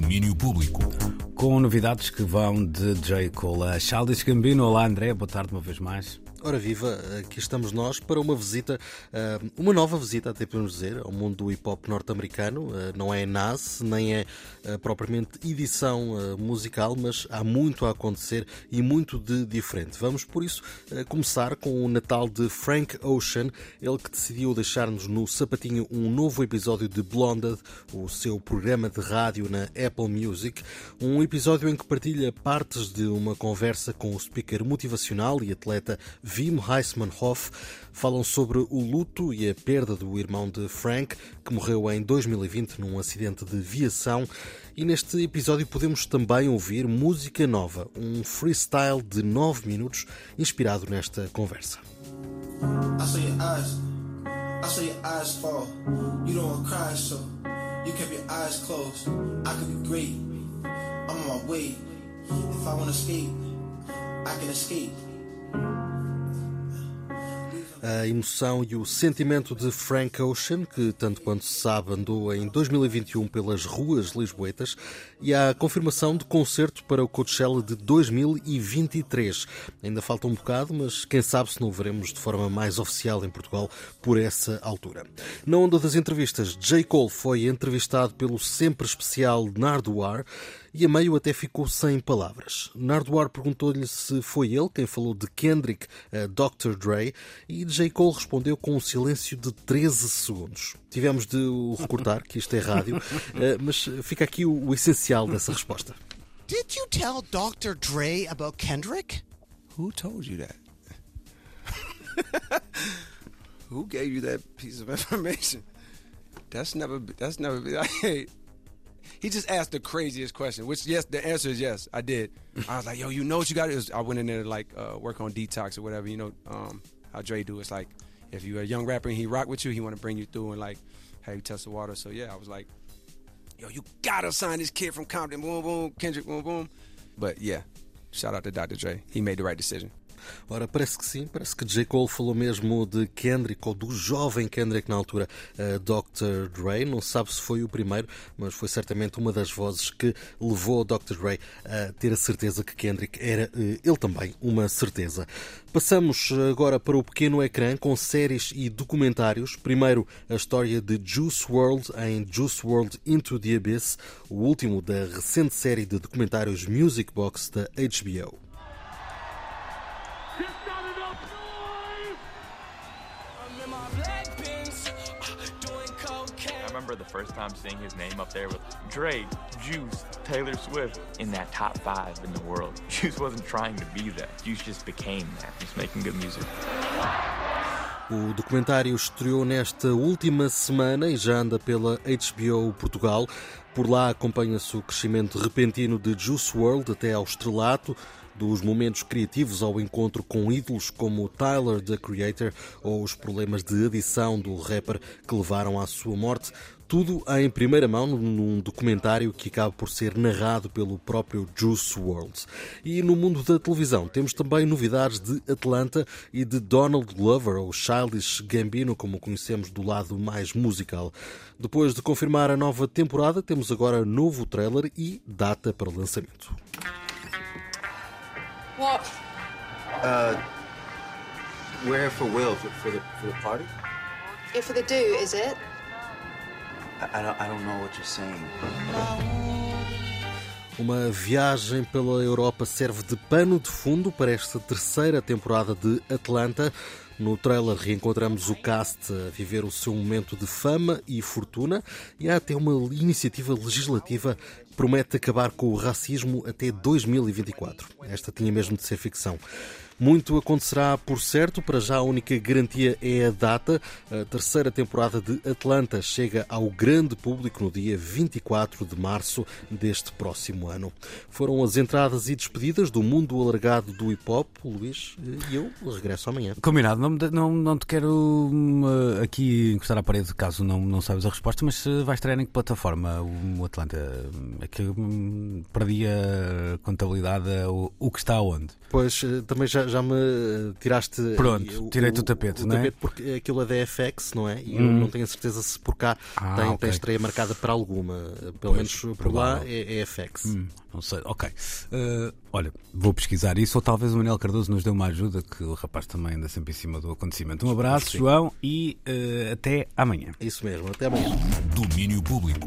domínio público. Com novidades que vão de J. Cole a Charles Gambino. Olá André, boa tarde uma vez mais. Ora viva, aqui estamos nós para uma visita, eh, uma nova visita, até podemos dizer, ao mundo do hip hop norte-americano. Eh, não é NAS, nem é eh, propriamente edição musical, mas há muito a acontecer e muito de diferente. Vamos, por isso, começar com o Natal de Frank Ocean, ele que decidiu deixar-nos no sapatinho um novo episódio de Blonded, o seu programa de rádio na Apple Music. Um episódio em que partilha partes de uma conversa com o speaker motivacional e atleta Wim Heismanhoff falam sobre o luto e a perda do irmão de Frank, que morreu em 2020 num acidente de viação. E neste episódio podemos também ouvir música nova, um freestyle de 9 minutos inspirado nesta conversa. I saw your eyes, fall. You don't cry, so you kept your eyes closed. I could be great, I'm on my way. If I want to escape, I can escape a emoção e o sentimento de Frank Ocean, que, tanto quanto se sabe, andou em 2021 pelas ruas lisboetas, e a confirmação de concerto para o Coachella de 2023. Ainda falta um bocado, mas quem sabe se não o veremos de forma mais oficial em Portugal por essa altura. Na onda das entrevistas, J. Cole foi entrevistado pelo sempre especial Nardwar e a meio até ficou sem palavras. Nardwar perguntou-lhe se foi ele quem falou de Kendrick a Dr. Dre e J. Cole respondeu com um silêncio de 13 segundos. Tivemos de o recortar, que isto é rádio, eh, mas fica aqui o essencial dessa resposta. Did you tell Dr. Dre about Kendrick? Who told you that? Who gave you that piece of information? That's never. That's never. I, he just asked the craziest question, which yes, the answer is yes, I did. I was like, yo, you know what you got? Is I went in there to like uh, work on detox or whatever. You know um, how Dre do. It's like if you're a young rapper and he rock with you, he want to bring you through and like have you test the water. So yeah, I was like, yo, you gotta sign this kid from Compton. Boom, boom, Kendrick, boom, boom. But yeah, shout out to Dr. Dre. He made the right decision. Ora, parece que sim, parece que J. Cole falou mesmo de Kendrick, ou do jovem Kendrick na altura, uh, Dr. Dre. Não sabe se foi o primeiro, mas foi certamente uma das vozes que levou Dr. Dre a ter a certeza que Kendrick era uh, ele também uma certeza. Passamos agora para o pequeno ecrã com séries e documentários. Primeiro, a história de Juice World em Juice World Into the Abyss, o último da recente série de documentários Music Box da HBO. Remember the first time seeing his name up there with Drake, Juice, Taylor Swift in that top five in the world. Juice wasn't trying to be that. Juice just became that. He's making good music. O documentário estreou nesta última semana e já anda pela HBO Portugal. Por lá acompanha-se o crescimento repentino de Juice World até ao estrelato, dos momentos criativos ao encontro com ídolos como Tyler, the Creator, ou os problemas de adição do rapper que levaram à sua morte. Tudo em primeira mão num documentário que acaba por ser narrado pelo próprio Juice World. E no mundo da televisão temos também novidades de Atlanta e de Donald Glover, ou Childish Gambino, como conhecemos do lado mais musical. Depois de confirmar a nova temporada, temos agora novo trailer e data para lançamento. What? Uh, we're here for Will for, for the for the party. Yeah, for the do, is it? I, I don't I don't know what you're saying. Uma viagem pela Europa serve de pano de fundo para esta terceira temporada de Atlanta. No trailer reencontramos o cast a viver o seu momento de fama e fortuna e há até uma iniciativa legislativa que promete acabar com o racismo até 2024. Esta tinha mesmo de ser ficção. Muito acontecerá, por certo, para já a única garantia é a data. A terceira temporada de Atlanta chega ao grande público no dia 24 de março deste próximo ano. Foram as entradas e despedidas do mundo alargado do hip hop, Luís, e eu regresso amanhã. Combinado, não, não, não te quero uh, aqui encostar à parede caso não, não sabes a resposta, mas uh, vai estrear em que plataforma o Atlanta? É que um, perdi a contabilidade, o, o que está onde? Pois, uh, também já já, me tiraste. Pronto, o- tirei-te o tapete, o não é? tapete porque aquilo é da FX, não é? E eu não tenho a certeza se por cá Ah, tem, ok. tem estreia marcada para alguma. Pelo Pois, menos por provável. lá é, é FX. Hum, não sei, ok. Eh, olha, vou pesquisar isso, ou talvez o Manel Cardoso nos dê uma ajuda, que o rapaz também anda sempre em cima do acontecimento. Um abraço. João, e eh, até amanhã. Isso mesmo. Até amanhã. Domínio público.